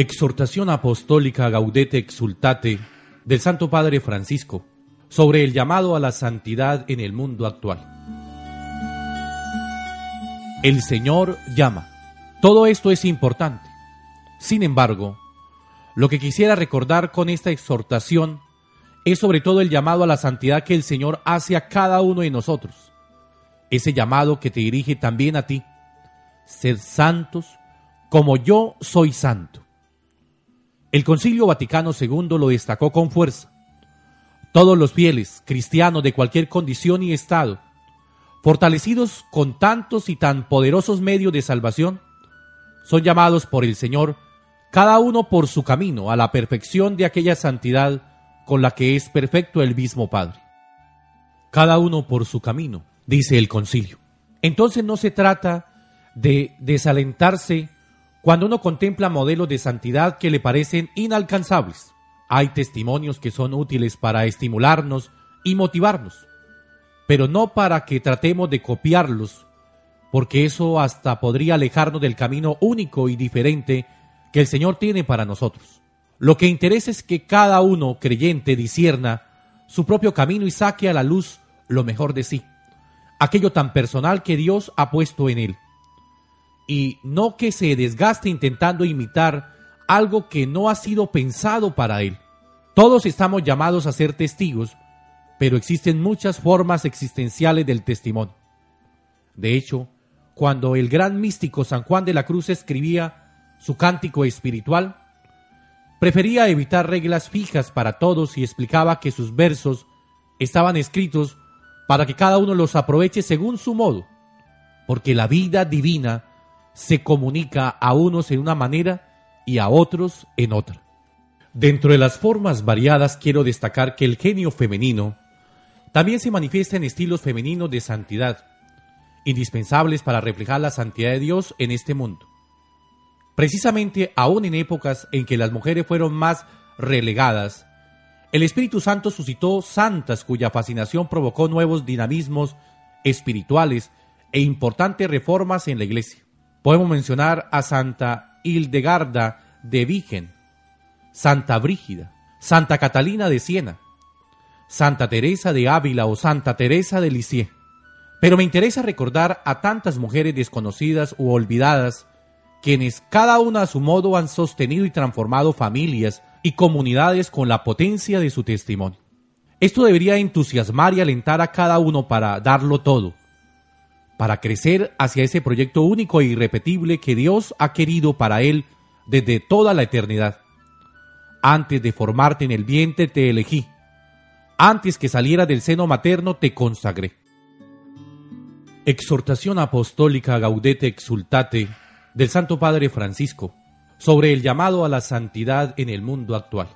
Exhortación apostólica Gaudete Exultate del Santo Padre Francisco sobre el llamado a la santidad en el mundo actual. El Señor llama. Todo esto es importante. Sin embargo, lo que quisiera recordar con esta exhortación es sobre todo el llamado a la santidad que el Señor hace a cada uno de nosotros. Ese llamado que te dirige también a ti. Ser santos como yo soy santo. El Concilio Vaticano II lo destacó con fuerza. Todos los fieles, cristianos de cualquier condición y estado, fortalecidos con tantos y tan poderosos medios de salvación, son llamados por el Señor, cada uno por su camino, a la perfección de aquella santidad con la que es perfecto el mismo Padre. Cada uno por su camino, dice el concilio. Entonces no se trata de desalentarse cuando uno contempla modelos de santidad que le parecen inalcanzables, hay testimonios que son útiles para estimularnos y motivarnos, pero no para que tratemos de copiarlos, porque eso hasta podría alejarnos del camino único y diferente que el Señor tiene para nosotros. Lo que interesa es que cada uno creyente disierna su propio camino y saque a la luz lo mejor de sí, aquello tan personal que Dios ha puesto en él y no que se desgaste intentando imitar algo que no ha sido pensado para él. Todos estamos llamados a ser testigos, pero existen muchas formas existenciales del testimonio. De hecho, cuando el gran místico San Juan de la Cruz escribía su cántico espiritual, prefería evitar reglas fijas para todos y explicaba que sus versos estaban escritos para que cada uno los aproveche según su modo, porque la vida divina se comunica a unos en una manera y a otros en otra. Dentro de las formas variadas quiero destacar que el genio femenino también se manifiesta en estilos femeninos de santidad, indispensables para reflejar la santidad de Dios en este mundo. Precisamente aún en épocas en que las mujeres fueron más relegadas, el Espíritu Santo suscitó santas cuya fascinación provocó nuevos dinamismos espirituales e importantes reformas en la Iglesia. Podemos mencionar a Santa Hildegarda de Vigen, Santa Brígida, Santa Catalina de Siena, Santa Teresa de Ávila o Santa Teresa de Lisieux. Pero me interesa recordar a tantas mujeres desconocidas u olvidadas, quienes cada una a su modo han sostenido y transformado familias y comunidades con la potencia de su testimonio. Esto debería entusiasmar y alentar a cada uno para darlo todo, para crecer hacia ese proyecto único e irrepetible que Dios ha querido para él desde toda la eternidad. Antes de formarte en el vientre te elegí. Antes que saliera del seno materno te consagré. Exhortación apostólica Gaudete Exultate del Santo Padre Francisco sobre el llamado a la santidad en el mundo actual.